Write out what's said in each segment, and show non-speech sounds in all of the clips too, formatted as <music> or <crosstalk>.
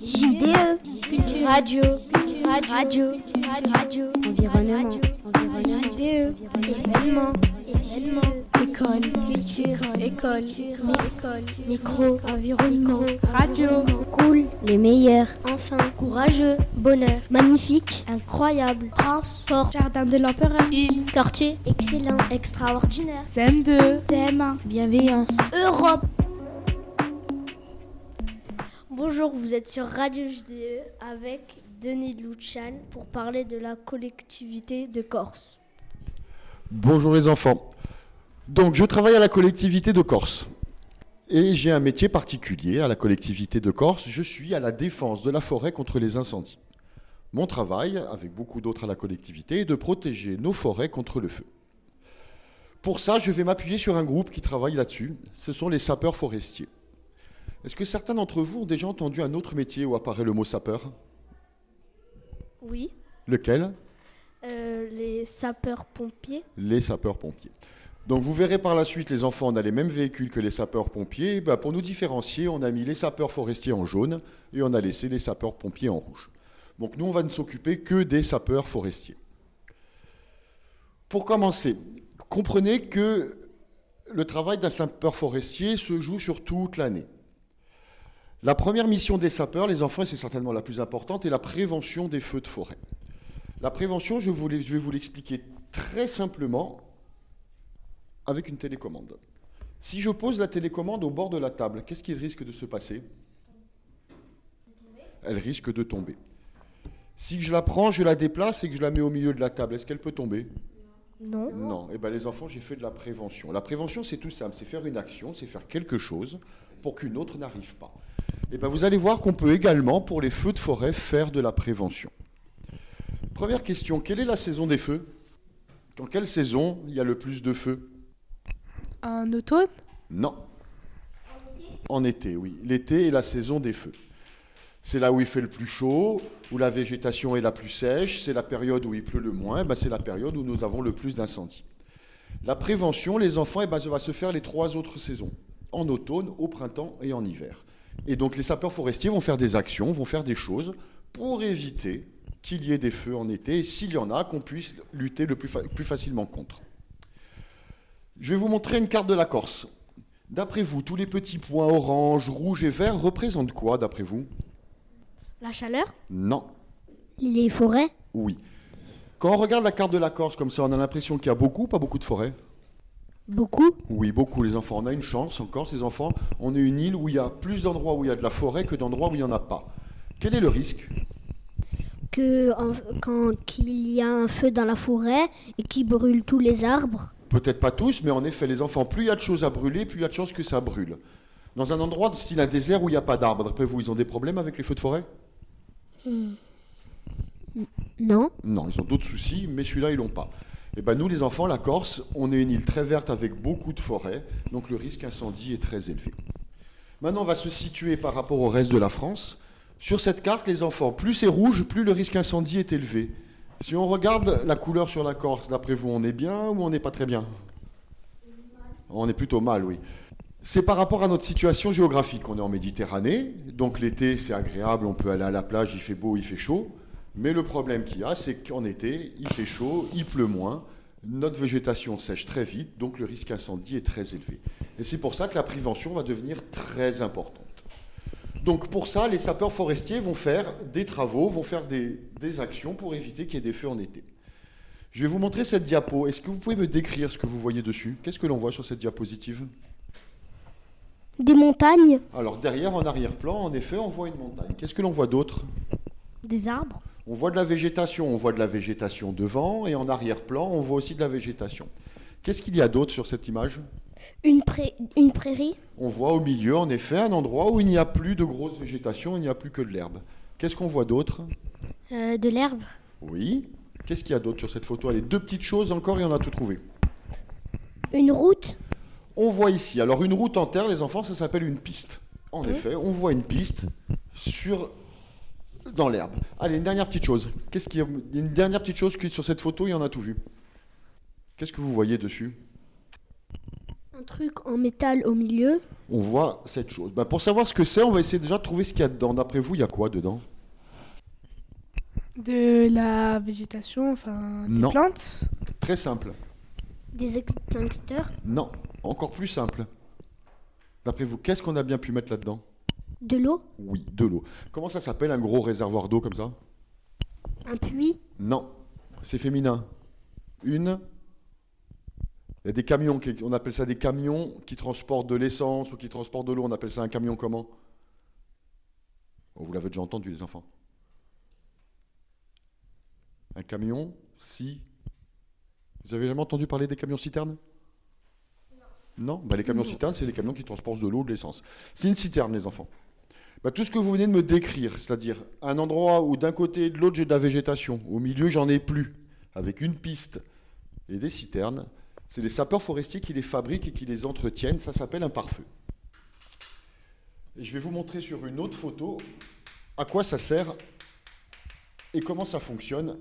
JDE, culture, radio, radio, radio, radio, environnement, JDE, événement, événement, école, culture, école, école, micro, environnement, radio, cool, les meilleurs, enfin, courageux, bonheur, magnifique, incroyable, prince, sport, jardin de l'empereur, île, quartier, excellent, extraordinaire, CM2, thème, bienveillance, Europe. Bonjour, vous êtes sur Radio JDE avec Denis Luchan pour parler de la collectivité de Corse. Bonjour les enfants. Donc je travaille à la collectivité de Corse. Et j'ai un métier particulier à la collectivité de Corse. Je suis à la défense de la forêt contre les incendies. Mon travail, avec beaucoup d'autres à la collectivité, est de protéger nos forêts contre le feu. Pour ça, je vais m'appuyer sur un groupe qui travaille là-dessus. Ce sont les sapeurs forestiers. Est-ce que certains d'entre vous ont déjà entendu un autre métier où apparaît le mot sapeur? Oui, Lequel? Euh, les sapeurs-pompiers. Les sapeurs-pompiers. Donc vous verrez par la suite, les enfants, on a les mêmes véhicules que les sapeurs-pompiers. Ben, pour nous différencier, on a mis les sapeurs forestiers en jaune et on a laissé les sapeurs-pompiers en rouge. Donc nous, on va ne s'occuper que des sapeurs forestiers. Pour commencer, comprenez que le travail d'un sapeur forestier se joue sur toute l'année. La première mission des sapeurs, les enfants, et c'est certainement la plus importante, est la prévention des feux de forêt. La prévention, je, je vais vous l'expliquer très simplement avec une télécommande. Si je pose la télécommande au bord de la table, qu'est-ce qui risque de se passer? Elle risque de tomber. Si je la prends, je la déplace et que je la mets au milieu de la table, est-ce qu'elle peut tomber? Non. non, eh ben les enfants, j'ai fait de la prévention. La prévention, c'est tout simple, c'est faire une action, c'est faire quelque chose pour qu'une autre n'arrive pas. Et ben vous allez voir qu'on peut également, pour les feux de forêt, faire de la prévention. Première question, quelle est la saison des feux? Dans quelle saison il y a le plus de feux? En automne, Non. En été, oui. L'été est la saison des feux. C'est là où il fait le plus chaud, où la végétation est la plus sèche, c'est la période où il pleut le moins, ben c'est la période où nous avons le plus d'incendies. La prévention, les enfants, eh ben, ça va se faire les trois autres saisons, en automne, au printemps et en hiver. Et donc les sapeurs forestiers vont faire des actions, vont faire des choses pour éviter qu'il y ait des feux en été, et s'il y en a, qu'on puisse lutter le plus, fa- plus facilement contre. Je vais vous montrer une carte de la Corse. D'après vous, tous les petits points orange, rouge et vert représentent quoi, d'après vous? La chaleur? Non. Les forêts? Oui. Quand on regarde la carte de la Corse comme ça, on a l'impression qu'il y a beaucoup, pas beaucoup de forêts Beaucoup Oui, beaucoup, les enfants. On a une chance en Corse, les enfants. On est une île où il y a plus d'endroits où il y a de la forêt que d'endroits où il n'y en a pas. Quel est le risque Que en- quand qu'il y a un feu dans la forêt et qui brûle tous les arbres. Peut-être pas tous, mais en effet, les enfants, plus il y a de choses à brûler, plus il y a de chances que ça brûle. Dans un endroit style un désert où il n'y a pas d'arbres, d'après vous, ils ont des problèmes avec les feux de forêt? Non Non, ils ont d'autres soucis, mais celui-là, ils l'ont pas. Et ben nous, les enfants, la Corse, on est une île très verte avec beaucoup de forêts, donc le risque incendie est très élevé. Maintenant, on va se situer par rapport au reste de la France. Sur cette carte, les enfants, plus c'est rouge, plus le risque incendie est élevé. Si on regarde la couleur sur la Corse, d'après vous, on est bien ou on n'est pas très bien? On est plutôt mal, oui. C'est par rapport à notre situation géographique. On est en Méditerranée, donc l'été c'est agréable, on peut aller à la plage, il fait beau, il fait chaud. Mais le problème qu'il y a, c'est qu'en été, il fait chaud, il pleut moins, notre végétation sèche très vite, donc le risque incendie est très élevé. Et c'est pour ça que la prévention va devenir très importante. Donc pour ça, les sapeurs forestiers vont faire des travaux, vont faire des, des actions pour éviter qu'il y ait des feux en été. Je vais vous montrer cette diapo. Est-ce que vous pouvez me décrire ce que vous voyez dessus? Qu'est-ce que l'on voit sur cette diapositive? Des montagnes Alors derrière, en arrière-plan, en effet, on voit une montagne. Qu'est-ce que l'on voit d'autre? Des arbres On voit de la végétation. On voit de la végétation devant et en arrière-plan, on voit aussi de la végétation. Qu'est-ce qu'il y a d'autre sur cette image? Une, pré- une prairie On voit au milieu, en effet, un endroit où il n'y a plus de grosse végétation, il n'y a plus que de l'herbe. Qu'est-ce qu'on voit d'autre? Euh, De l'herbe Oui. Qu'est-ce qu'il y a d'autre sur cette photo? Allez, deux petites choses encore et on a tout trouvé. Une route On voit ici, alors une route en terre, les enfants, ça s'appelle une piste. En effet, on voit une piste sur dans l'herbe. Allez, une dernière petite chose. Qu'est-ce qu'il y a il y a Une dernière petite chose qui sur cette photo, il y en a tout vu? Qu'est-ce que vous voyez dessus? Un truc en métal au milieu. On voit cette chose. Ben, pour savoir ce que c'est, on va essayer déjà de trouver ce qu'il y a dedans. D'après vous, il y a quoi dedans? De la végétation, enfin des Non. plantes. Très simple. Des extincteurs. Non, encore plus simple. D'après vous, qu'est-ce qu'on a bien pu mettre là-dedans? De l'eau. Oui, de l'eau. Comment ça s'appelle un gros réservoir d'eau comme ça Un puits. Non, c'est féminin. Une. Il y a des camions, qui- on appelle ça des camions qui transportent de l'essence ou qui transportent de l'eau. On appelle ça un camion comment? Oh, Vous l'avez déjà entendu, les enfants. Un camion, si. Vous avez jamais entendu parler des camions citernes? Non Bah, Les camions citernes, c'est les camions qui transportent de l'eau ou de l'essence. C'est une citerne, les enfants. Bah, tout ce que vous venez de me décrire, c'est-à-dire un endroit où d'un côté et de l'autre j'ai de la végétation, au milieu j'en ai plus, avec une piste et des citernes, c'est les sapeurs forestiers qui les fabriquent et qui les entretiennent, ça s'appelle un pare-feu. Et je vais vous montrer sur une autre photo à quoi ça sert et comment ça fonctionne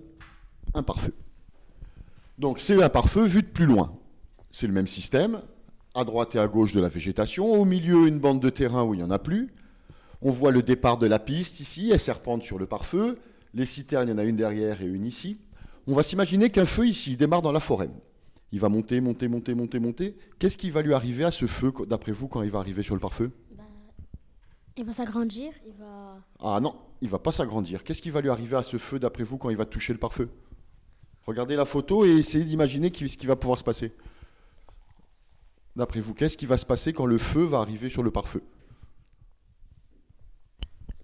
un pare-feu. Donc c'est un pare-feu vu de plus loin. C'est le même système, à droite et à gauche de la végétation, au milieu une bande de terrain où il n'y en a plus, on voit le départ de la piste ici, elle serpente sur le pare-feu. Les citernes, il y en a une derrière et une ici. On va s'imaginer qu'un feu ici il démarre dans la forêt. Il va monter, monter, monter, monter, monter. Qu'est-ce qui va lui arriver à ce feu, d'après vous, quand il va arriver sur le pare-feu? Il va s'agrandir. Il va. Ah non, il va pas s'agrandir. Qu'est-ce qui va lui arriver à ce feu, d'après vous, quand il va toucher le pare-feu? Regardez la photo et essayez d'imaginer ce qui va pouvoir se passer. D'après vous, qu'est-ce qui va se passer quand le feu va arriver sur le pare-feu?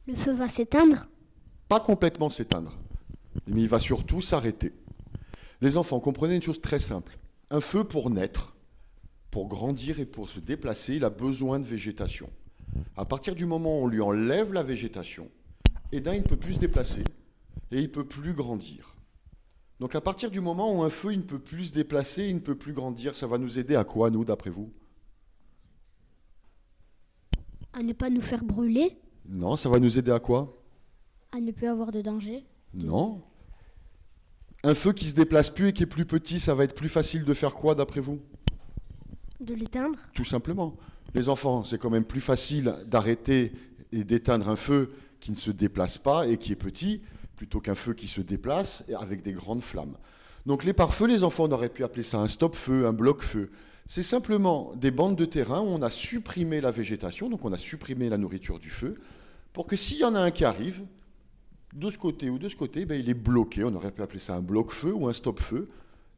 Le feu va s'éteindre. pas complètement s'éteindre, mais il va surtout s'arrêter. Les enfants, comprenez une chose très simple. Un feu, pour naître, pour grandir et pour se déplacer, il a besoin de végétation. À partir du moment où on lui enlève la végétation, eh ben, il ne peut plus se déplacer et il ne peut plus grandir. Donc à partir du moment où un feu il ne peut plus se déplacer, il ne peut plus grandir, ça va nous aider à quoi, nous, d'après vous? À ne pas nous faire brûler. Non, ça va nous aider à quoi? À ne plus avoir de danger. Non. Un feu qui se déplace plus et qui est plus petit, ça va être plus facile de faire quoi, d'après vous? De l'éteindre. Tout simplement. Les enfants, c'est quand même plus facile d'arrêter et d'éteindre un feu qui ne se déplace pas et qui est petit, plutôt qu'un feu qui se déplace et avec des grandes flammes. Donc les pare-feux, les enfants, on aurait pu appeler ça un stop-feu, un bloc-feu. C'est simplement des bandes de terrain où on a supprimé la végétation, donc on a supprimé la nourriture du feu, pour que s'il y en a un qui arrive, de ce côté ou de ce côté, ben, il est bloqué. On aurait pu appeler ça un bloc-feu ou un stop-feu.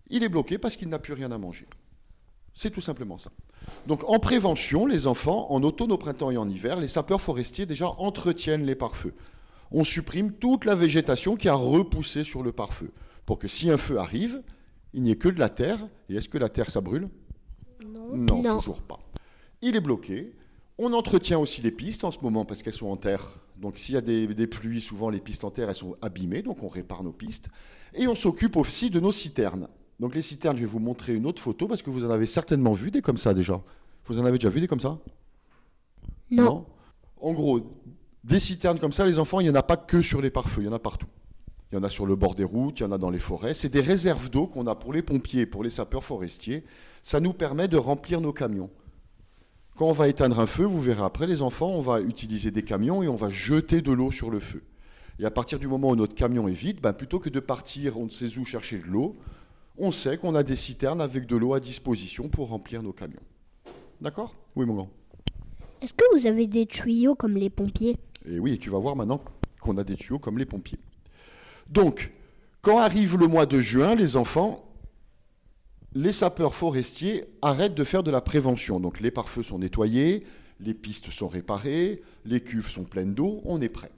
Il est bloqué parce qu'il n'a plus rien à manger. C'est tout simplement ça. Donc en prévention, les enfants, en automne, au printemps et en hiver, les sapeurs forestiers déjà entretiennent les pare-feux. On supprime toute la végétation qui a repoussé sur le pare-feu, pour que si un feu arrive, il n'y ait que de la terre. Et est-ce que la terre, ça brûle? Non. non, Non. toujours pas. Il est bloqué. On entretient aussi les pistes en ce moment parce qu'elles sont en terre. Donc s'il y a des, des pluies, souvent les pistes en terre, elles sont abîmées, donc on répare nos pistes. Et on s'occupe aussi de nos citernes. Donc les citernes, je vais vous montrer une autre photo parce que vous en avez certainement vu des comme ça déjà. Vous en avez déjà vu des comme ça? Non. En gros, des citernes comme ça, les enfants, il n'y en a pas que sur les pare-feux, il y en a partout. Il y en a sur le bord des routes, il y en a dans les forêts. C'est des réserves d'eau qu'on a pour les pompiers pour les sapeurs forestiers. Ça nous permet de remplir nos camions. Quand on va éteindre un feu, vous verrez après, les enfants, on va utiliser des camions et on va jeter de l'eau sur le feu. Et à partir du moment où notre camion est vide, ben, plutôt que de partir on ne sait où chercher de l'eau, on sait qu'on a des citernes avec de l'eau à disposition pour remplir nos camions. D'accord? Oui, mon grand. Est-ce que vous avez des tuyaux comme les pompiers? Et oui, tu vas voir maintenant qu'on a des tuyaux comme les pompiers. Donc, quand arrive le mois de juin, les enfants, les sapeurs forestiers arrêtent de faire de la prévention. Donc les pare-feux sont nettoyés, les pistes sont réparées, les cuves sont pleines d'eau, on est prêt.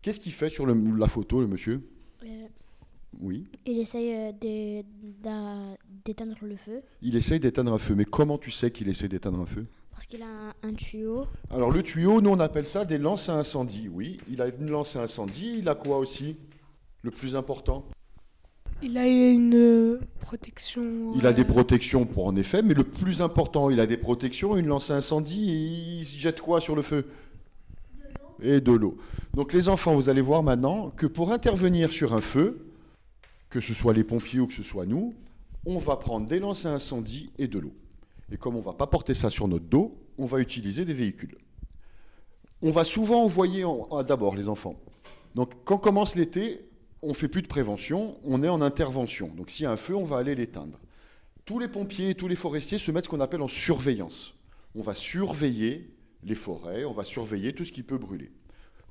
Qu'est-ce qu'il fait sur le- la photo, le monsieur? Oui. Il essaye euh, d'éteindre le feu Il essaye d'éteindre un feu. Mais comment tu sais qu'il essaie d'éteindre un feu? Parce qu'il a un, un tuyau. Alors le tuyau, nous on appelle ça des lances à incendie. Oui, il a une lance à incendie. Il a quoi aussi? Le plus important? Il a une protection. Il a des euh, protections pour en effet, mais le plus important, il a des protections, une lance à incendie, et il jette quoi sur le feu? Et de l'eau. Donc les enfants, vous allez voir maintenant que pour intervenir sur un feu, que ce soit les pompiers ou que ce soit nous, on va prendre des lances à incendie et de l'eau. Et comme on ne va pas porter ça sur notre dos, on va utiliser des véhicules. On va souvent envoyer d'abord les enfants. Donc quand commence l'été, on fait plus de prévention, on est en intervention. Donc s'il y a un feu, on va aller l'éteindre. Tous les pompiers et tous les forestiers se mettent ce qu'on appelle en surveillance. On va surveiller les forêts, on va surveiller tout ce qui peut brûler.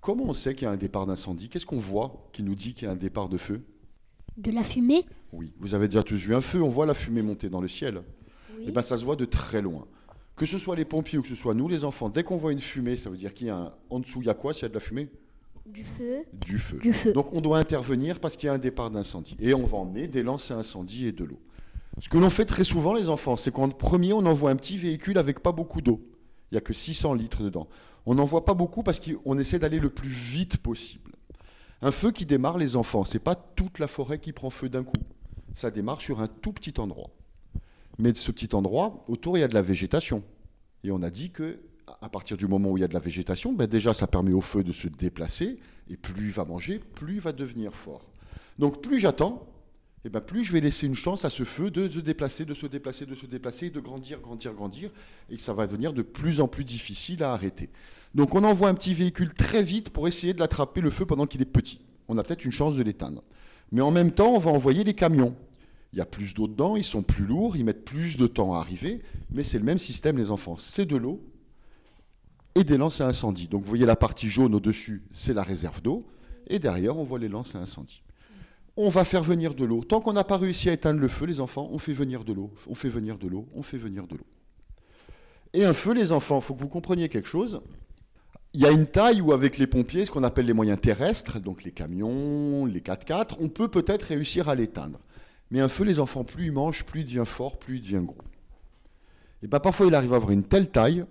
Comment on sait qu'il y a un départ d'incendie? Qu'est-ce qu'on voit qui nous dit qu'il y a un départ de feu? De la fumée? Oui, vous avez déjà tous vu un feu, on voit la fumée monter dans le ciel. Et eh bien ça se voit de très loin. Que ce soit les pompiers ou que ce soit nous, les enfants, dès qu'on voit une fumée, ça veut dire qu'il y a un... en dessous, il y a quoi? S'il y a de la fumée? Du feu. Du feu. Du feu. Donc on doit intervenir parce qu'il y a un départ d'incendie. Et on va emmener des lances à incendie et de l'eau. Ce que l'on fait très souvent, les enfants, c'est qu'en premier, on envoie un petit véhicule avec pas beaucoup d'eau. Il n'y a que 600 litres dedans. On n'en voit pas beaucoup parce qu'on essaie d'aller le plus vite possible. Un feu qui démarre, les enfants, c'est pas toute la forêt qui prend feu d'un coup. Ça démarre sur un tout petit endroit. Mais de ce petit endroit, autour, il y a de la végétation. Et on a dit que à partir du moment où il y a de la végétation, ben déjà ça permet au feu de se déplacer, et plus il va manger, plus il va devenir fort. Donc plus j'attends, et ben plus je vais laisser une chance à ce feu de se déplacer, de se déplacer, de se déplacer, de grandir, grandir, grandir, et ça va devenir de plus en plus difficile à arrêter. Donc on envoie un petit véhicule très vite pour essayer de l'attraper le feu pendant qu'il est petit. On a peut-être une chance de l'éteindre. Mais en même temps, on va envoyer les camions il y a plus d'eau dedans, ils sont plus lourds, ils mettent plus de temps à arriver, mais c'est le même système, les enfants. C'est de l'eau et des lances à incendie. Donc vous voyez la partie jaune au-dessus, c'est la réserve d'eau, et derrière, on voit les lances à incendie. On va faire venir de l'eau. Tant qu'on n'a pas réussi à éteindre le feu, les enfants, on fait venir de l'eau, on fait venir de l'eau, on fait venir de l'eau. Et un feu, les enfants, il faut que vous compreniez quelque chose. Il y a une taille où, avec les pompiers, ce qu'on appelle les moyens terrestres, donc les camions, les 4x4, on peut peut-être réussir à l'éteindre. Mais un feu, les enfants, plus ils mangent, plus il devient fort, plus il devient gros. Et bien parfois, il arrive à avoir une telle taille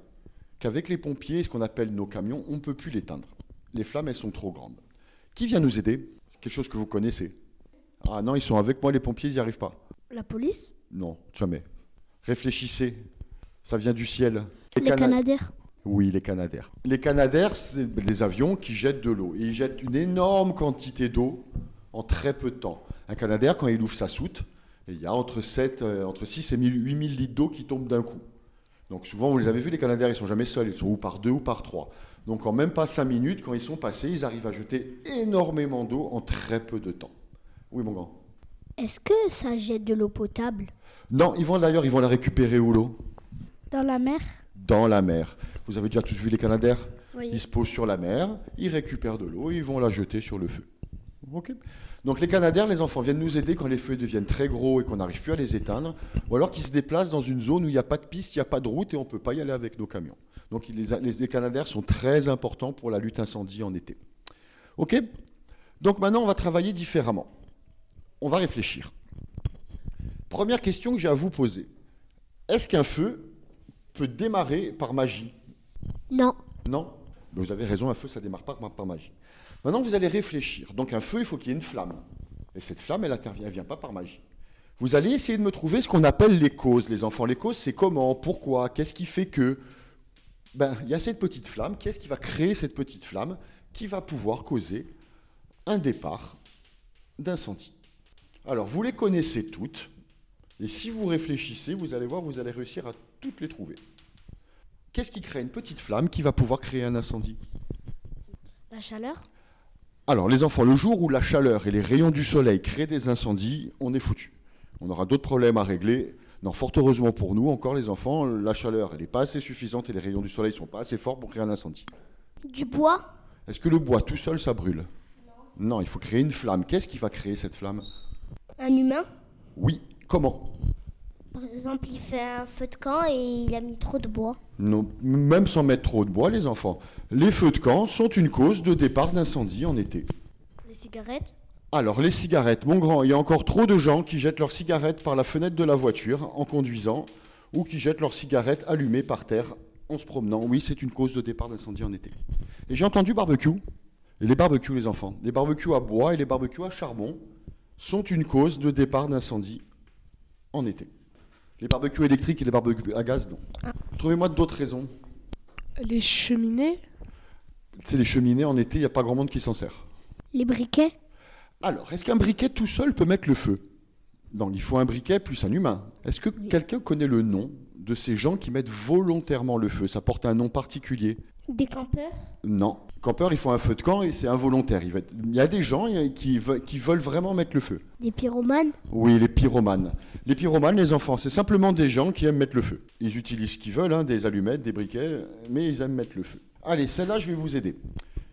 qu'avec les pompiers, ce qu'on appelle nos camions, on ne peut plus l'éteindre. Les flammes, elles sont trop grandes. Qui vient nous aider? C'est quelque chose que vous connaissez. Ah non, ils sont avec moi, les pompiers, ils n'y arrivent pas. La police? Non, jamais. Réfléchissez. Ça vient du ciel. Les, Canadaires? Oui, les Canadaires. Les Canadaires, c'est des avions qui jettent de l'eau. Et ils jettent une énorme quantité d'eau en très peu de temps. Un Canadair, quand il ouvre sa soute, il y a entre, 7, euh, entre 6 et 8 000 litres d'eau qui tombent d'un coup. Donc souvent, vous les avez vus, les Canadaires, ils sont jamais seuls, ils sont ou par deux ou par trois. Donc en même pas 5 minutes, quand ils sont passés, ils arrivent à jeter énormément d'eau en très peu de temps. Oui, mon grand. Est-ce que ça jette de l'eau potable? Non, ils vont d'ailleurs, ils vont la récupérer où l'eau? Dans la mer? Dans la mer. Vous avez déjà tous vu les Canadaires Oui. Ils se posent sur la mer, ils récupèrent de l'eau ils vont la jeter sur le feu. Ok? Donc les Canadiens, les enfants, viennent nous aider quand les feux deviennent très gros et qu'on n'arrive plus à les éteindre, ou alors qu'ils se déplacent dans une zone où il n'y a pas de piste, il n'y a pas de route et on ne peut pas y aller avec nos camions. Donc les, les, Canadiens sont très importants pour la lutte incendie en été. Ok? Donc maintenant, on va travailler différemment. On va réfléchir. Première question que j'ai à vous poser. Est-ce qu'un feu peut démarrer par magie? Non. Non? Vous avez raison, un feu, ça ne démarre pas par magie. Maintenant, vous allez réfléchir. Donc un feu, il faut qu'il y ait une flamme. Et cette flamme, elle ne vient pas par magie. Vous allez essayer de me trouver ce qu'on appelle les causes, les enfants. Les causes, c'est comment, pourquoi, qu'est-ce qui fait que... Ben, il y a cette petite flamme. Qu'est-ce qui va créer cette petite flamme qui va pouvoir causer un départ d'incendie Alors, vous les connaissez toutes. Et si vous réfléchissez, vous allez voir, vous allez réussir à toutes les trouver. Qu'est-ce qui crée une petite flamme qui va pouvoir créer un incendie? La chaleur alors, les enfants, le jour où la chaleur et les rayons du soleil créent des incendies, on est foutu. On aura d'autres problèmes à régler. Non, fort heureusement pour nous, encore les enfants, la chaleur, elle n'est pas assez suffisante et les rayons du soleil ne sont pas assez forts pour créer un incendie. Du bois? Est-ce que le bois tout seul, ça brûle? Non. non, il faut créer une flamme. Qu'est-ce qui va créer cette flamme? Un humain? Oui. Comment? Par exemple, il fait un feu de camp et il a mis trop de bois. Non, même sans mettre trop de bois, les enfants. Les feux de camp sont une cause de départ d'incendie en été. Les cigarettes? Alors, les cigarettes, mon grand, il y a encore trop de gens qui jettent leurs cigarettes par la fenêtre de la voiture en conduisant ou qui jettent leurs cigarettes allumées par terre en se promenant. Oui, c'est une cause de départ d'incendie en été. Et j'ai entendu barbecue. Et les barbecues, les enfants, les barbecues à bois et les barbecues à charbon sont une cause de départ d'incendie en été. Les barbecues électriques et les barbecues à gaz, non. Ah. Trouvez-moi d'autres raisons. Les cheminées? C'est les cheminées en été, il n'y a pas grand monde qui s'en sert. Les briquets? Alors, est-ce qu'un briquet tout seul peut mettre le feu? Donc, il faut un briquet plus un humain. Est-ce que quelqu'un connaît le nom de ces gens qui mettent volontairement le feu? Ça porte un nom particulier. Des campeurs? Non. Campeurs, ils font un feu de camp et c'est involontaire. Il, va être- il y a des gens qui, ve- qui veulent vraiment mettre le feu. Des pyromanes? Oui, les pyromanes. Les pyromanes, les enfants, c'est simplement des gens qui aiment mettre le feu. Ils utilisent ce qu'ils veulent, hein, des allumettes, des briquets, mais ils aiment mettre le feu. Allez, celle-là, je vais vous aider.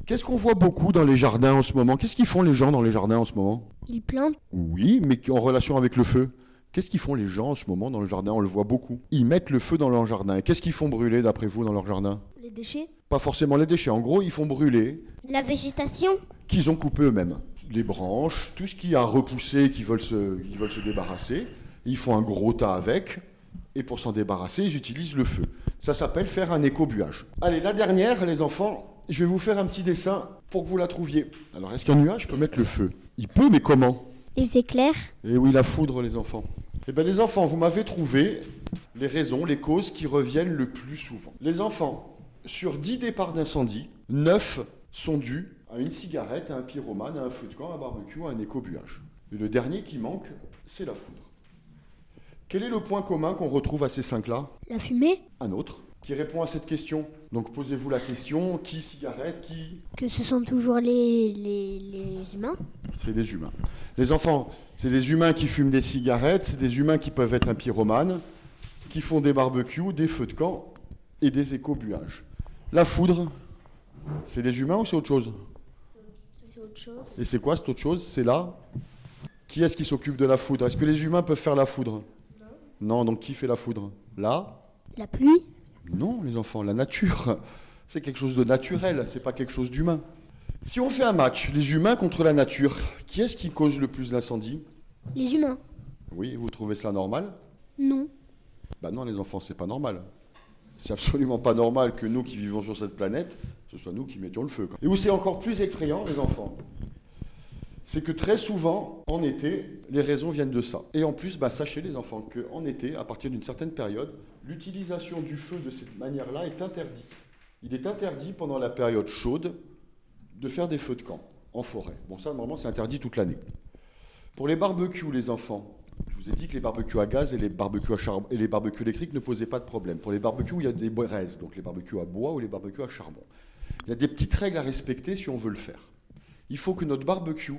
Qu'est-ce qu'on voit beaucoup dans les jardins en ce moment? Qu'est-ce qu'ils font les gens dans les jardins en ce moment? Ils plantent? Oui, mais en relation avec le feu. Qu'est-ce qu'ils font les gens en ce moment dans le jardin? On le voit beaucoup. Ils mettent le feu dans leur jardin. Qu'est-ce qu'ils font brûler d'après vous dans leur jardin? Les déchets Pas forcément les déchets. En gros, ils font brûler La végétation qu'ils ont coupé eux-mêmes. Les branches, tout ce qui a repoussé, qu'ils veulent se, ils veulent se débarrasser. Ils font un gros tas avec. Et pour s'en débarrasser, ils utilisent le feu. Ça s'appelle faire un écobuage. Allez, la dernière, les enfants, je vais vous faire un petit dessin pour que vous la trouviez. Alors, est-ce qu'un nuage peut mettre le feu? Il peut, mais comment? Les éclairs Et oui, la foudre, les enfants. Eh bien, les enfants, vous m'avez trouvé les raisons, les causes qui reviennent le plus souvent. Les enfants, sur 10 départs d'incendie, 9 sont dus à une cigarette, à un pyromane, à un feu de camp, à un barbecue, à un écobuage. Et le dernier qui manque, c'est la foudre. Quel est le point commun qu'on retrouve à ces cinq-là La fumée Un autre qui répond à cette question. Donc posez-vous la question, qui cigarette, qui Que ce sont toujours les, les, les humains C'est des humains. Les enfants, c'est des humains qui fument des cigarettes, c'est des humains qui peuvent être un pyromane, qui font des barbecues, des feux de camp et des écobuages. La foudre, c'est des humains ou c'est autre chose? C'est autre chose. Et c'est quoi cette autre chose? C'est là? Qui est-ce qui s'occupe de la foudre? Est-ce que les humains peuvent faire la foudre? Non. donc qui fait la foudre? Là La pluie? Non, les enfants, la nature. <laughs> C'est quelque chose de naturel, c'est pas quelque chose d'humain. Si on fait un match, les humains contre la nature, qui est-ce qui cause le plus d'incendies Les humains Oui, vous trouvez ça normal? Non. Bah non, les enfants, c'est pas normal. C'est absolument pas normal que nous qui vivons sur cette planète, ce soit nous qui mettions le feu. Et où c'est encore plus effrayant, les enfants, c'est que très souvent, en été, les raisons viennent de ça. Et en plus, bah, sachez les enfants qu'en été, à partir d'une certaine période, l'utilisation du feu de cette manière-là est interdite. Il est interdit pendant la période chaude de faire des feux de camp en forêt. Bon, ça, normalement, c'est interdit toute l'année. Pour les barbecues, les enfants, vous ai dit que les barbecues à gaz et les barbecues, à charbon, et les barbecues électriques ne posaient pas de problème. Pour les barbecues, il y a des braises, donc les barbecues à bois ou les barbecues à charbon. Il y a des petites règles à respecter si on veut le faire. Il faut que notre barbecue,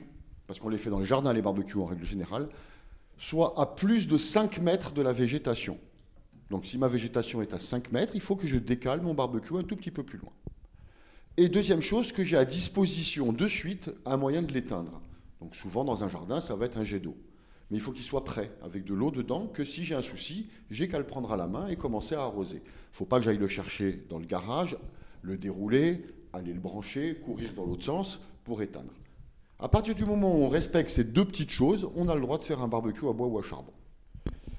parce qu'on les fait dans les jardins, les barbecues en règle générale, soit à plus de 5 mètres de la végétation. Donc si ma végétation est à 5 mètres, il faut que je décale mon barbecue un tout petit peu plus loin. Et deuxième chose, que j'ai à disposition de suite un moyen de l'éteindre. Donc souvent dans un jardin, ça va être un jet d'eau. Mais il faut qu'il soit prêt, avec de l'eau dedans, que si j'ai un souci, j'ai qu'à le prendre à la main et commencer à arroser. Il ne faut pas que j'aille le chercher dans le garage, le dérouler, aller le brancher, courir dans l'autre sens pour éteindre. À partir du moment où on respecte ces deux petites choses, on a le droit de faire un barbecue à bois ou à charbon.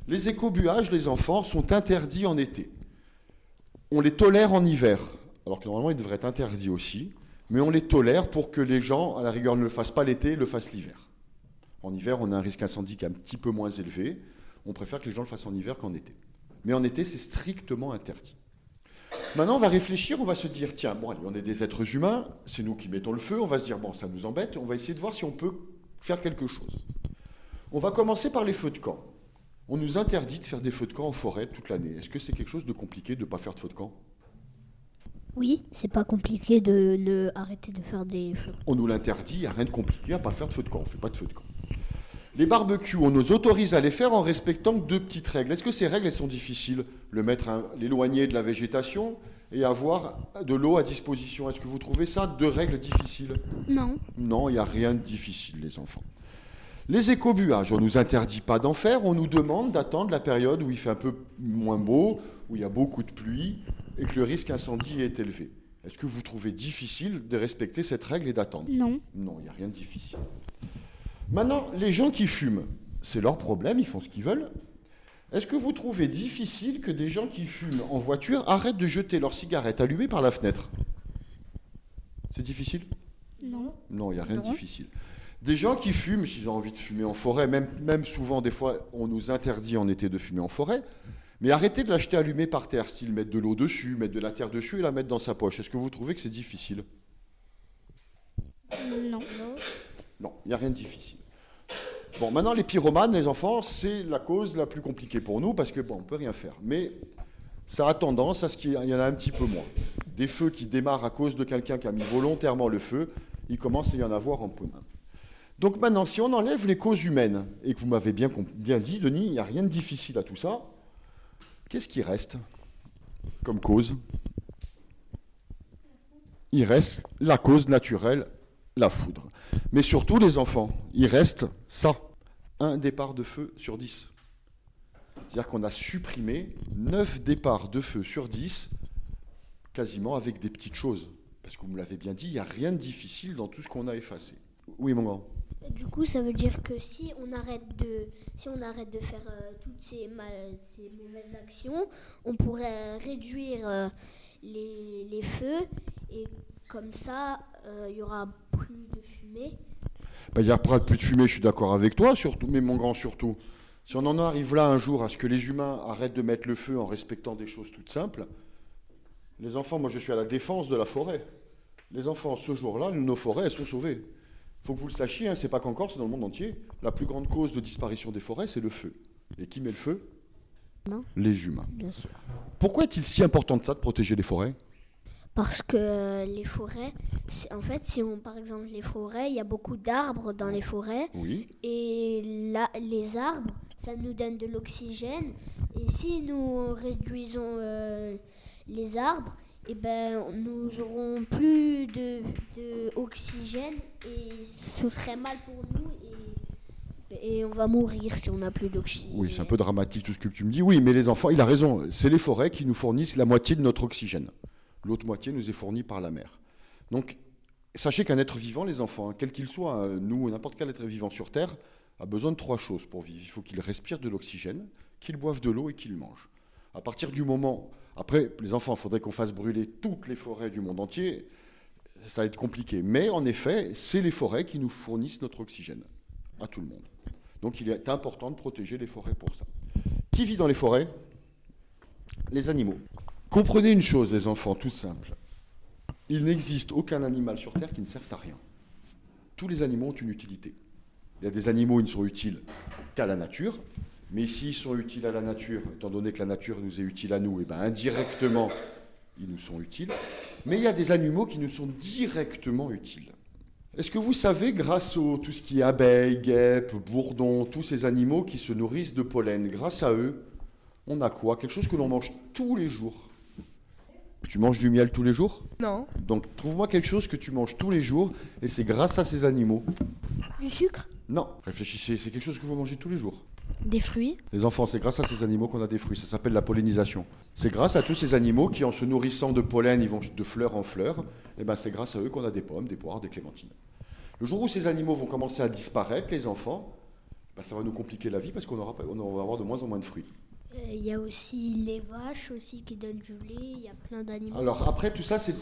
Les écobuages, les enfants, sont interdits en été. On les tolère en hiver, alors que normalement ils devraient être interdits aussi, mais on les tolère pour que les gens, à la rigueur, ne le fassent pas l'été, le fassent l'hiver. En hiver, on a un risque incendie qui est un petit peu moins élevé. On préfère que les gens le fassent en hiver qu'en été. Mais en été, c'est strictement interdit. Maintenant, on va réfléchir, on va se dire, tiens, bon, allez, on est des êtres humains, c'est nous qui mettons le feu, on va se dire, bon, ça nous embête, on va essayer de voir si on peut faire quelque chose. On va commencer par les feux de camp. On nous interdit de faire des feux de camp en forêt toute l'année. Est-ce que c'est quelque chose de compliqué de ne pas faire de feux de camp? Oui, c'est pas compliqué de ne arrêter de faire des feux. On nous l'interdit, il n'y a rien de compliqué à pas faire de feu de camp, on ne fait pas de feu de camp. Les barbecues, on nous autorise à les faire en respectant deux petites règles. Est-ce que ces règles elles sont difficiles Le mettre, l'éloigner de la végétation et avoir de l'eau à disposition? Est-ce que vous trouvez ça deux règles difficiles? Non. Non, il n'y a rien de difficile, les enfants. Les écobuages, on ne nous interdit pas d'en faire, on nous demande d'attendre la période où il fait un peu moins beau, où il y a beaucoup de pluie et que le risque incendie est élevé. Est-ce que vous trouvez difficile de respecter cette règle et d'attendre? Non. Non, il n'y a rien de difficile. Maintenant, les gens qui fument, c'est leur problème, ils font ce qu'ils veulent. Est-ce que vous trouvez difficile que des gens qui fument en voiture arrêtent de jeter leurs cigarettes allumées par la fenêtre? C'est difficile? Non. Non, il n'y a rien de difficile. Des gens qui fument, s'ils ont envie de fumer en forêt, même, même souvent, des fois, on nous interdit en été de fumer en forêt, mais arrêtez de l'acheter allumé par terre, style mettre de l'eau dessus, mettre de la terre dessus et la mettre dans sa poche. Est-ce que vous trouvez que c'est difficile? Non. Non, il n'y a rien de difficile. Bon, maintenant, les pyromanes, les enfants, c'est la cause la plus compliquée pour nous parce que, bon, on ne peut rien faire. Mais ça a tendance à ce qu'il y en a un petit peu moins. Des feux qui démarrent à cause de quelqu'un qui a mis volontairement le feu, il commence à y en avoir un peu moins. Donc maintenant, si on enlève les causes humaines, et que vous m'avez bien, bien dit, Denis, il n'y a rien de difficile à tout ça, qu'est-ce qui reste comme cause? Il reste la cause naturelle, la foudre. Mais surtout, les enfants, il reste ça, un départ de feu sur 10. C'est-à-dire qu'on a supprimé 9 départs de feu sur 10, quasiment avec des petites choses. Parce que vous me l'avez bien dit, il n'y a rien de difficile dans tout ce qu'on a effacé. Oui, mon grand. Du coup, ça veut dire que si on arrête de, si on arrête de faire euh, toutes ces, mauvaises actions, on pourrait réduire euh, les, feux et comme ça, euh, il y aura plus de fumée. Ben, il n'y aura plus de fumée, je suis d'accord avec toi, surtout, mais mon grand surtout. Si on en arrive là un jour à ce que les humains arrêtent de mettre le feu en respectant des choses toutes simples, les enfants, moi je suis à la défense de la forêt. Les enfants, ce jour-là, nos forêts, elles sont sauvées. Il faut que vous le sachiez, hein, c'est pas qu'encore, c'est dans le monde entier. La plus grande cause de disparition des forêts, c'est le feu. Et qui met le feu? Non. Les humains. Bien sûr. Pourquoi est-il si important de ça de protéger les forêts? Parce que les forêts, en fait, si on, par exemple, les forêts, il y a beaucoup d'arbres dans les forêts. Oui. Et là, les arbres, ça nous donne de l'oxygène. Et si nous réduisons euh, les arbres, eh ben, nous aurons plus de, oxygène et ce serait mal pour nous et, et on va mourir si on n'a plus d'oxygène. Oui, c'est un peu dramatique tout ce que tu me dis. Oui, mais les enfants, il a raison. C'est les forêts qui nous fournissent la moitié de notre oxygène. L'autre moitié nous est fournie par la mer. Donc, sachez qu'un être vivant, les enfants, hein, quel qu'il soit, hein, nous ou n'importe quel être vivant sur Terre, a besoin de trois choses pour vivre. Il faut qu'il respire de l'oxygène, qu'il boive de l'eau et qu'il mange. À partir du moment après, les enfants, il faudrait qu'on fasse brûler toutes les forêts du monde entier. Ça va être compliqué. Mais en effet, c'est les forêts qui nous fournissent notre oxygène à tout le monde. Donc il est important de protéger les forêts pour ça. Qui vit dans les forêts? Les animaux. Comprenez une chose, les enfants, tout simple. Il n'existe aucun animal sur Terre qui ne serve à rien. Tous les animaux ont une utilité. Il y a des animaux qui ne sont utiles qu'à la nature, mais s'ils sont utiles à la nature, étant donné que la nature nous est utile à nous, et eh ben indirectement, ils nous sont utiles. Mais il y a des animaux qui nous sont directement utiles. Est-ce que vous savez, grâce à tout ce qui est abeilles, guêpes, bourdons, tous ces animaux qui se nourrissent de pollen, grâce à eux, on a quoi? Quelque chose que l'on mange tous les jours. Tu manges du miel tous les jours Non. Donc trouve-moi quelque chose que tu manges tous les jours et c'est grâce à ces animaux. Du sucre Non, réfléchissez, c'est quelque chose que vous mangez tous les jours. Des fruits Les enfants, c'est grâce à ces animaux qu'on a des fruits. Ça s'appelle la pollinisation. C'est grâce à tous ces animaux qui, en se nourrissant de pollen, ils vont de fleur en fleur. Et eh ben, c'est grâce à eux qu'on a des pommes, des poires, des clémentines. Le jour où ces animaux vont commencer à disparaître, les enfants, ben, ça va nous compliquer la vie parce qu'on aura, on va avoir de moins en moins de fruits. Euh, il y a aussi les vaches aussi qui donnent du lait. Il y a plein d'animaux. Alors après, tout ça, c'est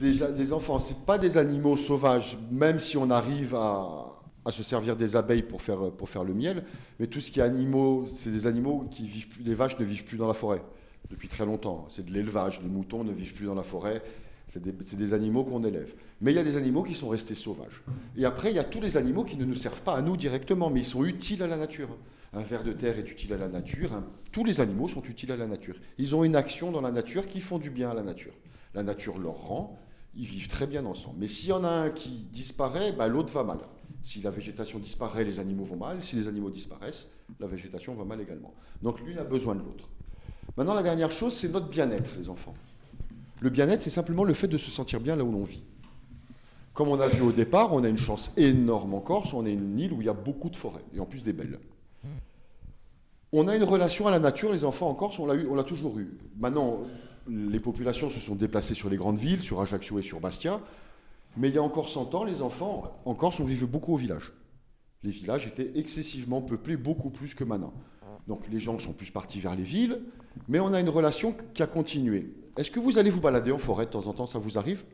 des, des enfants. C'est pas des animaux sauvages. Même si on arrive à, à se servir des abeilles pour faire, pour faire le miel, mais tout ce qui est animaux, c'est des animaux qui vivent plus, les vaches ne vivent plus dans la forêt depuis très longtemps. C'est de l'élevage, les moutons ne vivent plus dans la forêt, c'est des, des, animaux qu'on élève. Mais il y a des animaux qui sont restés sauvages. Et après, il y a tous les animaux qui ne nous servent pas à nous directement, mais ils sont utiles à la nature. Un ver de terre est utile à la nature, tous les animaux sont utiles à la nature. Ils ont une action dans la nature qui font du bien à la nature. La nature leur rend, ils vivent très bien ensemble. Mais s'il y en a un qui disparaît, bah, l'autre va mal. Si la végétation disparaît, les animaux vont mal. Si les animaux disparaissent, la végétation va mal également. Donc l'une a besoin de l'autre. Maintenant, la dernière chose, c'est notre bien-être, les enfants. Le bien-être, c'est simplement le fait de se sentir bien là où l'on vit. Comme on a vu au départ, on a une chance énorme en Corse, on est une île où il y a beaucoup de forêts, et en plus des belles. On a une relation à la nature, les enfants en Corse, on l'a toujours eu. Maintenant, les populations se sont déplacées sur les grandes villes, sur Ajaccio et sur Bastia, mais il y a encore 100 ans, les enfants, en Corse, on vivait beaucoup au village. Les villages étaient excessivement peuplés, beaucoup plus que maintenant. Donc les gens sont plus partis vers les villes, mais on a une relation qui a continué. Est-ce que vous allez vous balader en forêt de temps en temps, ça vous arrive?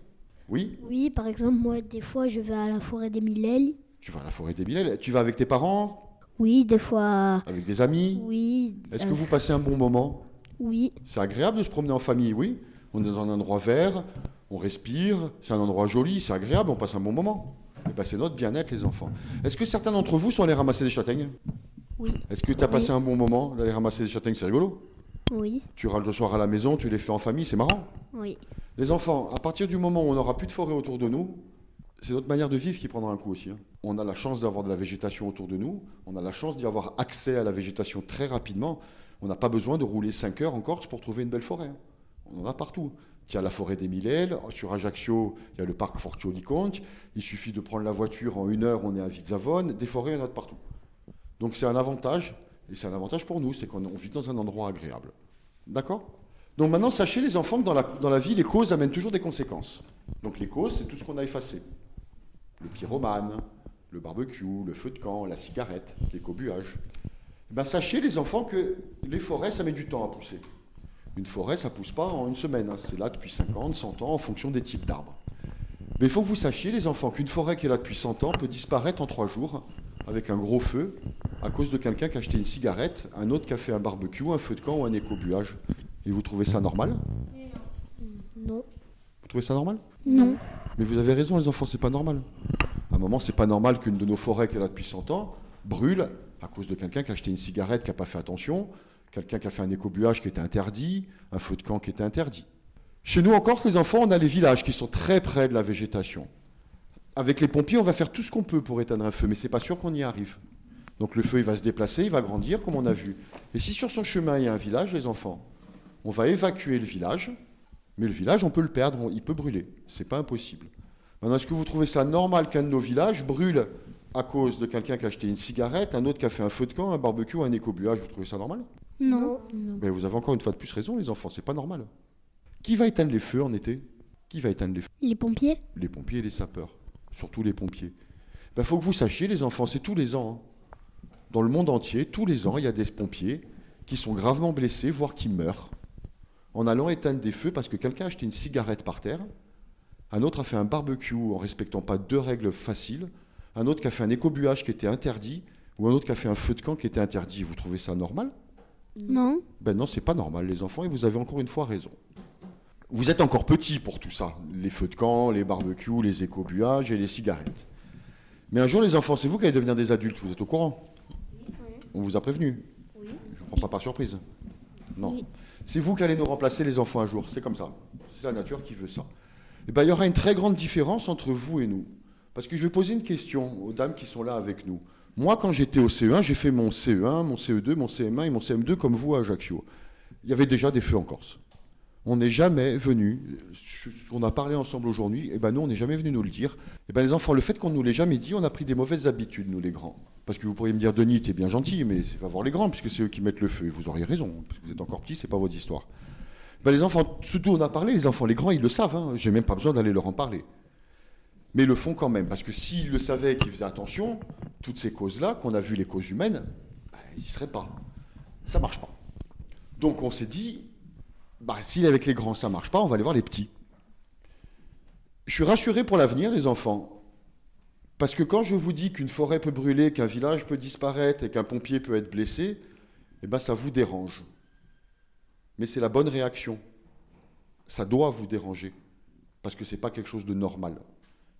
Oui? Oui, par exemple, moi, des fois, je vais à la forêt des Millèles. Tu vas à la forêt des Millèles Tu vas avec tes parents? Oui, des fois. Avec des amis Oui. Est-ce que vous passez un bon moment? Oui. C'est agréable de se promener en famille, oui On est dans un endroit vert, on respire, c'est un endroit joli, c'est agréable, on passe un bon moment. Et eh ben, c'est notre bien-être, les enfants. Est-ce que certains d'entre vous sont allés ramasser des châtaignes? Oui. Est-ce que tu as passé un bon moment d'aller ramasser des châtaignes? C'est rigolo Oui. Tu rentres le soir à la maison, tu les fais en famille, c'est marrant. Oui. Les enfants, à partir du moment où on n'aura plus de forêt autour de nous, c'est notre manière de vivre qui prendra un coup aussi. hein. On a la chance d'avoir de la végétation autour de nous, on a la chance d'y avoir accès à la végétation très rapidement. On n'a pas besoin de rouler 5 heures en Corse pour trouver une belle forêt. hein. On en a partout. Il y a la forêt des Mille sur Ajaccio, il y a le parc Fortio di Conte. Il suffit de prendre la voiture en une heure, on est à Vizzavone. Des forêts, il y en a de partout. Donc c'est un avantage, et c'est un avantage pour nous, c'est qu'on on vit dans un endroit agréable. D'accord? Donc maintenant, sachez les enfants que dans la, dans la vie, les causes amènent toujours des conséquences. Donc les causes, c'est tout ce qu'on a effacé. Le pyromane, le barbecue, le feu de camp, la cigarette, l'écobuage. Eh ben, sachez les enfants que les forêts, ça met du temps à pousser. Une forêt, ça pousse pas en une semaine. hein. C'est là depuis 50, 100 ans en fonction des types d'arbres. Mais il faut que vous sachiez, les enfants, qu'une forêt qui est là depuis 100 ans peut disparaître en 3 jours avec un gros feu à cause de quelqu'un qui a acheté une cigarette, un autre qui a fait un barbecue, un feu de camp ou un écobuage. Et vous trouvez ça normal? Non. Vous trouvez ça normal Non. Mais vous avez raison, les enfants, c'est pas normal. À un moment, c'est pas normal qu'une de nos forêts qui est là depuis 100 ans brûle à cause de quelqu'un qui a acheté une cigarette qui n'a pas fait attention, quelqu'un qui a fait un écobuage qui était interdit, un feu de camp qui était interdit. Chez nous, en Corse, les enfants, on a les villages qui sont très près de la végétation. Avec les pompiers, on va faire tout ce qu'on peut pour éteindre un feu, mais c'est pas sûr qu'on y arrive. Donc le feu, il va se déplacer, il va grandir, comme on a vu. Et si sur son chemin, il y a un village, les enfants, on va évacuer le village, mais le village, on peut le perdre, on- il peut brûler. C'est pas impossible. Maintenant, est-ce que vous trouvez ça normal qu'un de nos villages brûle à cause de quelqu'un qui a acheté une cigarette, un autre qui a fait un feu de camp, un barbecue, un écobuage Vous trouvez ça normal? Non. Ben, Vous avez encore une fois de plus raison, les enfants, c'est pas normal. Qui va éteindre les feux en été? Qui va éteindre les feux? Les pompiers Les pompiers et les sapeurs. Surtout les pompiers. Il ben, faut que vous sachiez, les enfants, c'est tous les ans. hein. Dans le monde entier, tous les ans, il y a des pompiers qui sont gravement blessés, voire qui meurent, en allant éteindre des feux parce que quelqu'un a acheté une cigarette par terre, un autre a fait un barbecue en respectant pas deux règles faciles, un autre qui a fait un écobuage qui était interdit, ou un autre qui a fait un feu de camp qui était interdit. Vous trouvez ça normal? Non. ben non, c'est pas normal, les enfants, et vous avez encore une fois raison. Vous êtes encore petits pour tout ça, les feux de camp, les barbecues, les écobuages et les cigarettes. Mais un jour, les enfants, c'est vous qui allez devenir des adultes, vous êtes au courant? On vous a prévenu? Je ne vous prends pas par surprise. Non. Oui. C'est vous qui allez nous remplacer, les enfants, un jour, c'est comme ça. C'est la nature qui veut ça. Et ben, il y aura une très grande différence entre vous et nous. Parce que je vais poser une question aux dames qui sont là avec nous. Moi, quand j'étais au CE1, j'ai fait mon CE1, mon CE2, mon CM1 et mon CM2 comme vous à Ajaccio. Il y avait déjà des feux en Corse. On n'est jamais venu, on a parlé ensemble aujourd'hui, et ben nous, on n'est jamais venu nous le dire. Et ben les enfants, le fait qu'on nous l'ait jamais dit, on a pris des mauvaises habitudes, nous les grands. Parce que vous pourriez me dire, Denis, t'es bien gentil, mais va voir les grands, puisque c'est eux qui mettent le feu. Et vous auriez raison, parce que vous êtes encore petits, c'est pas votre histoire. Ben, les enfants, surtout on a parlé, les enfants, les grands, ils le savent, hein, j'ai même pas besoin d'aller leur en parler. Mais ils le font quand même, parce que s'ils le savaient et qu'ils faisaient attention, toutes ces causes-là, qu'on a vu les causes humaines, ben, ils n'y seraient pas. Ça marche pas. Donc on s'est dit, bah, si avec les grands ça marche pas, on va aller voir les petits. Je suis rassuré pour l'avenir, les enfants. Parce que quand je vous dis qu'une forêt peut brûler, qu'un village peut disparaître et qu'un pompier peut être blessé, eh ben ça vous dérange. Mais c'est la bonne réaction. Ça doit vous déranger. Parce que ce n'est pas quelque chose de normal.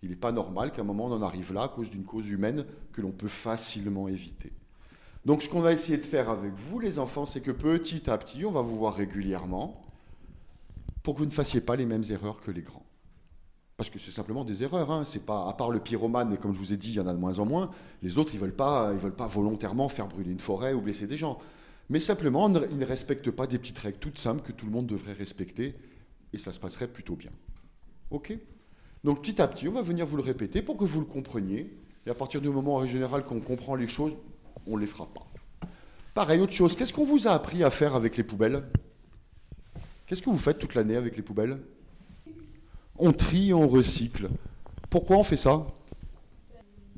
Il n'est pas normal qu'à un moment on en arrive là à cause d'une cause humaine que l'on peut facilement éviter. Donc ce qu'on va essayer de faire avec vous, les enfants, c'est que petit à petit, on va vous voir régulièrement pour que vous ne fassiez pas les mêmes erreurs que les grands. Parce que c'est simplement des erreurs. Hein. C'est pas, à part le pyromane, et comme je vous ai dit, il y en a de moins en moins, les autres, ils ne veulent, pas, ils veulent pas volontairement faire brûler une forêt ou blesser des gens. Mais simplement, ils ne respectent pas des petites règles toutes simples que tout le monde devrait respecter, et ça se passerait plutôt bien. OK? Donc petit à petit, on va venir vous le répéter pour que vous le compreniez, et à partir du moment en général qu'on comprend les choses, on ne les fera pas. Pareil, autre chose, qu'est-ce qu'on vous a appris à faire avec les poubelles? Qu'est-ce que vous faites toute l'année avec les poubelles? On trie, on recycle. Pourquoi on fait ça?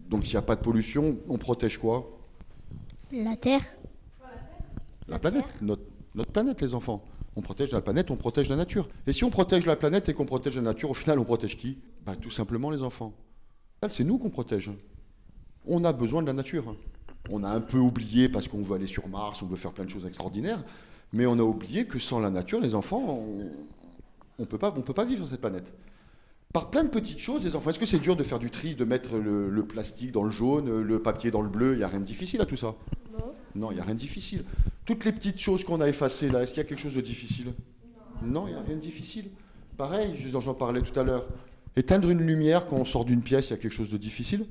Donc s'il n'y a pas de pollution, on protège quoi? La terre La planète, notre, notre planète, les enfants. On protège la planète, on protège la nature. Et si on protège la planète et qu'on protège la nature, au final, on protège qui? Bah, Tout simplement les enfants. C'est nous qu'on protège. On a besoin de la nature. On a un peu oublié parce qu'on veut aller sur Mars, on veut faire plein de choses extraordinaires, mais on a oublié que sans la nature, les enfants, on ne peut, pas- on peut pas vivre sur cette planète. Par plein de petites choses, les enfants, est-ce que c'est dur de faire du tri, de mettre le, le plastique dans le jaune, le papier dans le bleu? Il n'y a rien de difficile à tout ça Non, il n'y a rien de difficile. Toutes les petites choses qu'on a effacées là, est-ce qu'il y a quelque chose de difficile? Non, il n'y a rien de difficile. Pareil, j'en parlais tout à l'heure. Éteindre une lumière quand on sort d'une pièce, il y a quelque chose de difficile?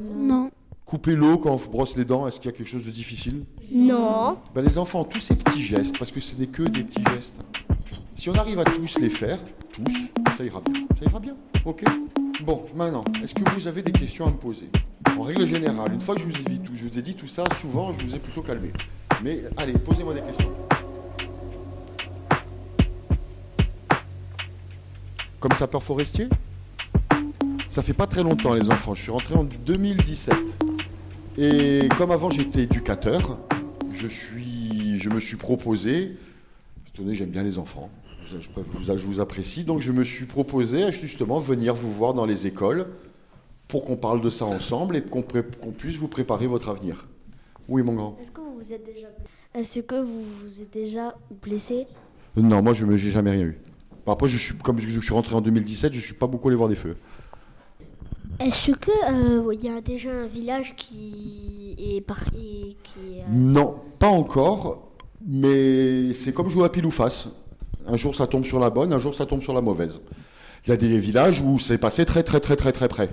Non. Couper l'eau quand on brosse les dents, est-ce qu'il y a quelque chose de difficile? Non. Ben, Les enfants, tous ces petits gestes, parce que ce n'est que des petits gestes. Si on arrive à tous les faire, tous, ça ira bien. Ça ira bien, ok? Bon, maintenant, est-ce que vous avez des questions à me poser? En règle générale, une fois que je vous ai dit tout, je vous ai dit tout ça, souvent, je vous ai plutôt calmé. Mais allez, posez-moi des questions. Comme sapeur forestier? Ça fait pas très longtemps, les enfants. Je suis rentré en 2017. Et comme avant, j'étais éducateur, je, suis, je me suis proposé. Tenez, j'aime bien les enfants. Je, vous, je vous apprécie. Donc, je me suis proposé à justement venir vous voir dans les écoles pour qu'on parle de ça ensemble et qu'on puisse vous préparer votre avenir. Oui, mon grand? Est-ce que vous vous êtes déjà Est-ce que vous vous êtes déjà blessé? Non, moi, je n'ai jamais rien eu. Après, je suis, comme je suis rentré en 2017, je ne suis pas beaucoup allé voir des feux. Est-ce que euh, il y a déjà un village qui est par qui euh, Non, pas encore, mais c'est comme jouer à pile ou face. Un jour ça tombe sur la bonne, un jour ça tombe sur la mauvaise. Il y a des villages où c'est passé très très très très très près.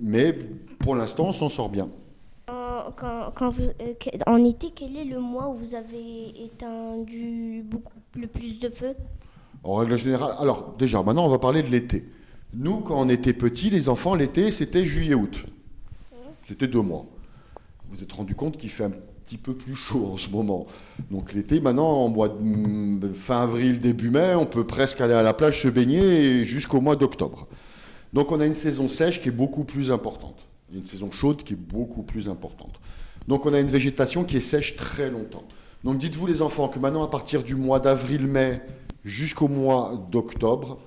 Mais pour l'instant on s'en sort bien. Quand, quand- quand vous, euh, en été, quel est le mois où vous avez étendu beaucoup, le plus de feu En règle générale, alors déjà maintenant on va parler de l'été. Nous quand on était petits, les enfants, l'été c'était juillet-août. C'était deux mois. Vous êtes rendu compte qu'il fait un petit peu plus chaud en ce moment. Donc l'été, maintenant, en mm, fin avril, début mai, on peut presque aller à la plage se baigner jusqu'au mois d'octobre. Donc on a une saison sèche qui est beaucoup plus importante. Il y a une saison chaude qui est beaucoup plus importante. Donc on a une végétation qui est sèche très longtemps. Donc dites-vous les enfants que maintenant à partir du mois d'avril-mai jusqu'au mois d'octobre,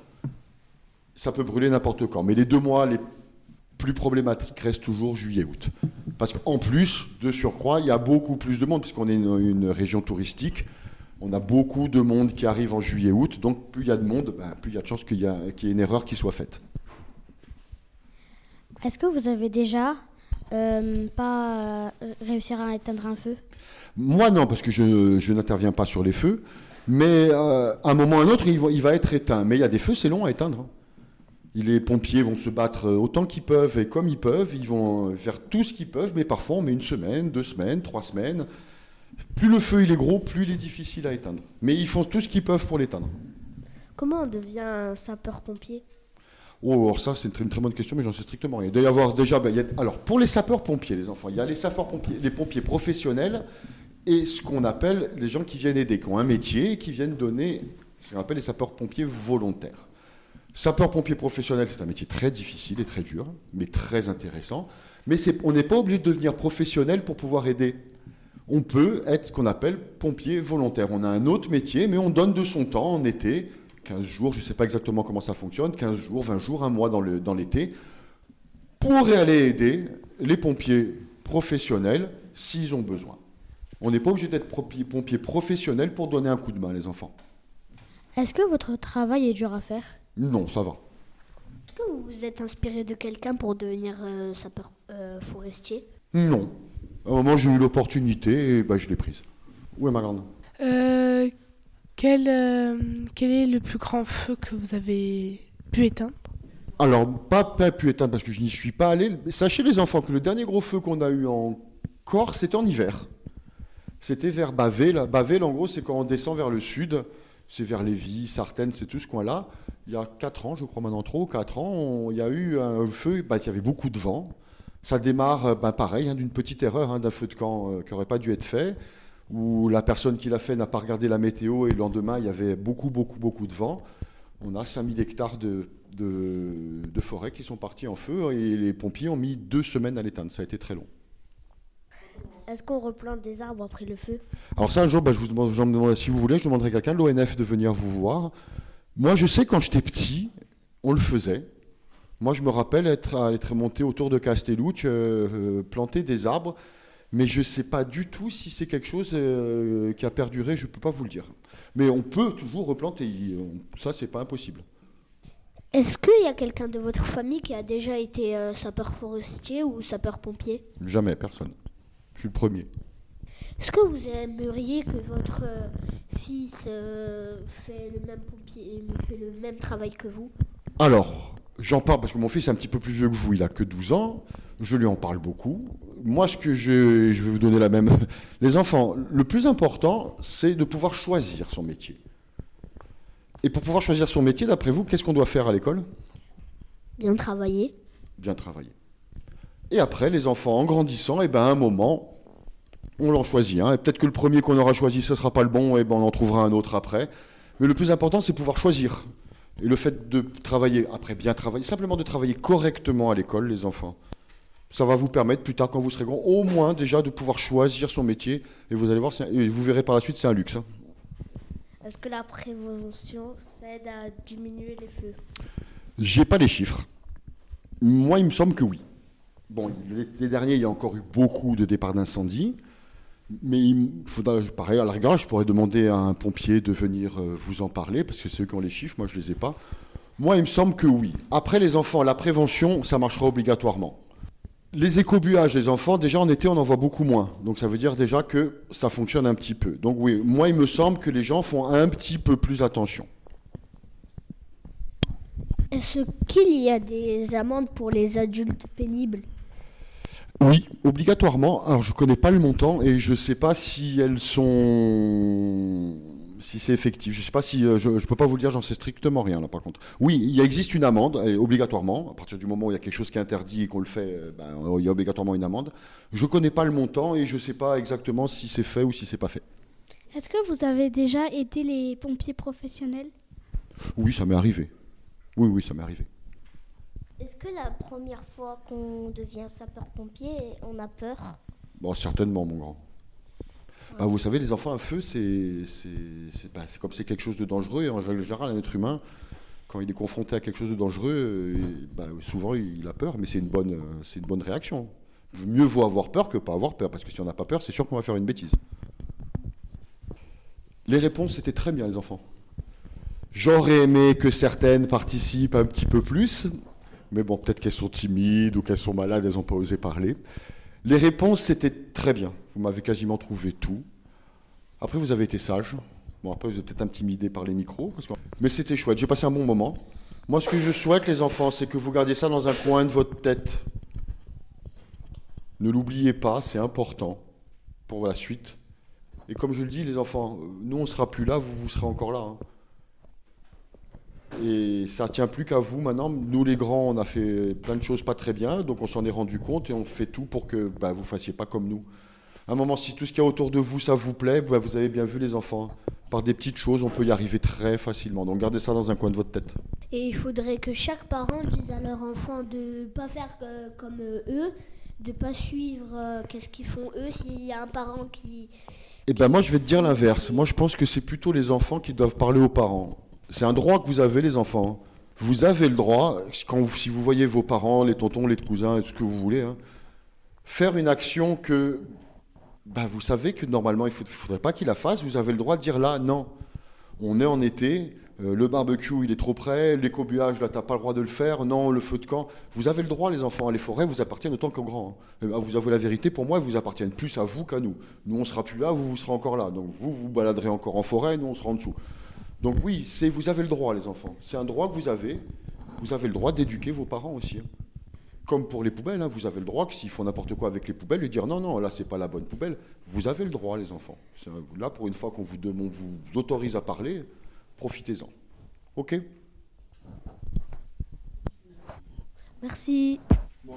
ça peut brûler n'importe quand. Mais les deux mois les plus problématiques restent toujours juillet-août. Parce qu'en plus, de surcroît, il y a beaucoup plus de monde, puisqu'on est une, une région touristique. On a beaucoup de monde qui arrive en juillet-août. Donc plus il y a de monde, ben, plus il y a de chances qu'il y, y ait une erreur qui soit faite. Est-ce que vous avez déjà euh, pas euh, réussi à éteindre un feu? Moi, non, parce que je, je n'interviens pas sur les feux. Mais euh, à un moment ou à un autre, il va, il va être éteint. Mais il y a des feux, c'est long à éteindre. Les pompiers vont se battre autant qu'ils peuvent et comme ils peuvent. Ils vont faire tout ce qu'ils peuvent, mais parfois on met une semaine, deux semaines, trois semaines. Plus le feu il est gros, plus il est difficile à éteindre. Mais ils font tout ce qu'ils peuvent pour l'éteindre. Comment on devient un sapeur-pompier? Oh, alors ça, c'est une très, une très bonne question, mais j'en sais strictement rien. Il doit y avoir déjà. ben, il y a- alors, pour les sapeurs-pompiers, les enfants, il y a les sapeurs-pompiers, les pompiers professionnels et ce qu'on appelle les gens qui viennent aider, qui ont un métier et qui viennent donner ce qu'on appelle les sapeurs-pompiers volontaires. Sapeur-pompier professionnel, c'est un métier très difficile et très dur, mais très intéressant. Mais on n'est pas obligé de devenir professionnel pour pouvoir aider. On peut être ce qu'on appelle pompier volontaire. On a un autre métier, mais on donne de son temps en été, 15 jours, je ne sais pas exactement comment ça fonctionne, 15 jours, 20 jours, un mois dans l'été, pour aller aider les pompiers professionnels s'ils ont besoin. On n'est pas obligé d'être pompier professionnel pour donner un coup de main, les enfants. Est-ce que votre travail est dur à faire? Non, ça va. Est-ce que vous vous êtes inspiré de quelqu'un pour devenir euh, sapeur euh, forestier? Non. À un moment, j'ai eu l'opportunité et bah, je l'ai prise. Où est ma grande? Euh, quel, euh, quel est le plus grand feu que vous avez pu éteindre? Alors, pas, pas pu éteindre parce que je n'y suis pas allé. Sachez les enfants que le dernier gros feu qu'on a eu en Corse, c'était en hiver. C'était vers Bavel. Bavel, en gros, c'est quand on descend vers le sud. C'est vers Lévis, Sartène, c'est tout ce coin-là. Il y a 4 ans, je crois maintenant trop, 4 ans, on- il y a eu un feu, bah, il y avait beaucoup de vent. Ça démarre, euh, bah, pareil, hein, d'une petite erreur, hein, d'un feu de camp euh, qui n'aurait pas dû être fait, où la personne qui l'a fait n'a pas regardé la météo et le lendemain, il y avait beaucoup, beaucoup, beaucoup de vent. On a 5000 hectares de, de, de forêt qui sont partis en feu et les pompiers ont mis deux semaines à l'éteindre. Ça a été très long. Est-ce qu'on replante des arbres après le feu? Alors ça, un jour, bah, je vous demande- si vous voulez, je demanderai à quelqu'un de l'ONF de venir vous voir. Moi, je sais, quand j'étais petit, on le faisait. Moi, je me rappelle être, être monté autour de Castellucci, euh, euh, planter des arbres, mais je ne sais pas du tout si c'est quelque chose euh, qui a perduré, je ne peux pas vous le dire. Mais on peut toujours replanter, ça, c'est pas impossible. Est-ce qu'il y a quelqu'un de votre famille qui a déjà été euh, sapeur forestier ou sapeur pompier? Jamais, personne. Je suis le premier. Est-ce que vous aimeriez que votre euh, fils euh, fait le même pompier, fait le même travail que vous? Alors, j'en parle parce que mon fils est un petit peu plus vieux que vous, il a que 12 ans. Je lui en parle beaucoup. Moi, ce que je, je vais vous donner la même. <laughs> Les enfants, le plus important, c'est de pouvoir choisir son métier. Et pour pouvoir choisir son métier, d'après vous, qu'est-ce qu'on doit faire à l'école? Bien travailler. Bien travailler. Et après, les enfants, en grandissant, et ben, à un moment, on l'en choisit. un. Et peut-être que le premier qu'on aura choisi, ce ne sera pas le bon, et ben, on en trouvera un autre après. Mais le plus important, c'est pouvoir choisir. Et le fait de travailler, après bien travailler, simplement de travailler correctement à l'école, les enfants, ça va vous permettre plus tard, quand vous serez grand, au moins déjà de pouvoir choisir son métier. Et vous allez voir, c'est un- et vous verrez par la suite, c'est un luxe. hein. Est-ce que la prévention, ça aide à diminuer les feux? J'ai pas les chiffres. Moi, il me semble que oui. Bon, l'été dernier, il y a encore eu beaucoup de départs d'incendie. Mais il faudra, pareil, à la je pourrais demander à un pompier de venir euh, vous en parler, parce que c'est eux qui ont les chiffres, moi je les ai pas. Moi, il me semble que oui. Après, les enfants, la prévention, ça marchera obligatoirement. Les écobuages des enfants, déjà en été, on en voit beaucoup moins. Donc ça veut dire déjà que ça fonctionne un petit peu. Donc oui, moi, il me semble que les gens font un petit peu plus attention. Est-ce qu'il y a des amendes pour les adultes pénibles? Oui, obligatoirement. Alors, je connais pas le montant et je sais pas si elles sont. Si c'est effectif. Je sais pas si. euh, Je, je peux pas vous le dire, j'en sais strictement rien, là, par contre. Oui, il existe une amende, et obligatoirement. À partir du moment où il y a quelque chose qui est interdit et qu'on le fait, euh, ben, il y a obligatoirement une amende. Je connais pas le montant et je sais pas exactement si c'est fait ou si c'est pas fait. Est-ce que vous avez déjà été les pompiers professionnels? Oui, ça m'est arrivé. Oui, oui, ça m'est arrivé. Est-ce que la première fois qu'on devient sapeur-pompier, on a peur Bon, certainement, mon grand. Bah, vous savez, les enfants, un feu, c'est c'est- c'est- bah, c'est comme c'est quelque chose de dangereux. Et en règle générale, un être humain, quand il est confronté à quelque chose de dangereux, euh, bah, souvent il a peur, mais c'est une, bonne, c'est une bonne réaction. Mieux vaut avoir peur que pas avoir peur, parce que si on n'a pas peur, c'est sûr qu'on va faire une bêtise. Les réponses étaient très bien, les enfants. J'aurais aimé que certaines participent un petit peu plus, mais bon, peut-être qu'elles sont timides ou qu'elles sont malades, elles n'ont pas osé parler. Les réponses, c'était très bien. Vous m'avez quasiment trouvé tout. Après, vous avez été sage. Bon, après, vous êtes peut-être intimidé par les micros. parce que- Mais c'était chouette. J'ai passé un bon moment. Moi, ce que je souhaite, les enfants, c'est que vous gardiez ça dans un coin de votre tête. Ne l'oubliez pas, c'est important pour la suite. Et comme je le dis, les enfants, euh, nous, on ne sera plus là, vous, vous serez encore là. hein. Et ça tient plus qu'à vous maintenant. Nous, les grands, on a fait plein de choses pas très bien, donc on s'en est rendu compte et on fait tout pour que bah, vous fassiez pas comme nous. À un moment, si tout ce qu'il y a autour de vous, ça vous plaît, bah, vous avez bien vu les enfants. Par des petites choses, on peut y arriver très facilement. Donc gardez ça dans un coin de votre tête. Et il faudrait que chaque parent dise à leur enfant de pas faire comme euh, eux, de pas suivre euh, qu'est-ce qu'ils font eux. S'il y a un parent qui Eh ben moi, je vais te dire l'inverse. Moi, je pense que c'est plutôt les enfants qui doivent parler aux parents. C'est un droit que vous avez, les enfants. Vous avez le droit, si vous voyez vos parents, les tontons, les cousins, ce que vous voulez, hein, faire une action que bah, vous savez que normalement, il ne faudrait pas qu'il la fasse. Vous avez le droit de dire là, non. On est en été, euh, le barbecue, il est trop près, l'écobuage, là, tu n'as pas le droit de le faire, non, le feu de camp. Vous avez le droit, les enfants. Les forêts vous appartiennent autant qu'aux grands. hein. Euh, vous avouez la vérité, pour moi, elles vous appartiennent plus à vous qu'à nous. Nous, on sera plus là, vous, vous serez encore là. Donc, vous, vous baladerez encore en forêt, nous, on sera en dessous. Donc, oui, c'est, vous avez le droit, les enfants. C'est un droit que vous avez. Vous avez le droit d'éduquer vos parents aussi. hein. Comme pour les poubelles, hein, vous avez le droit que s'ils font n'importe quoi avec les poubelles, lui dire non, non, là, c'est pas la bonne poubelle. Vous avez le droit, les enfants. Un- Là, pour une fois qu'on vous, autorise à parler, profitez-en. OK? Merci. Bon,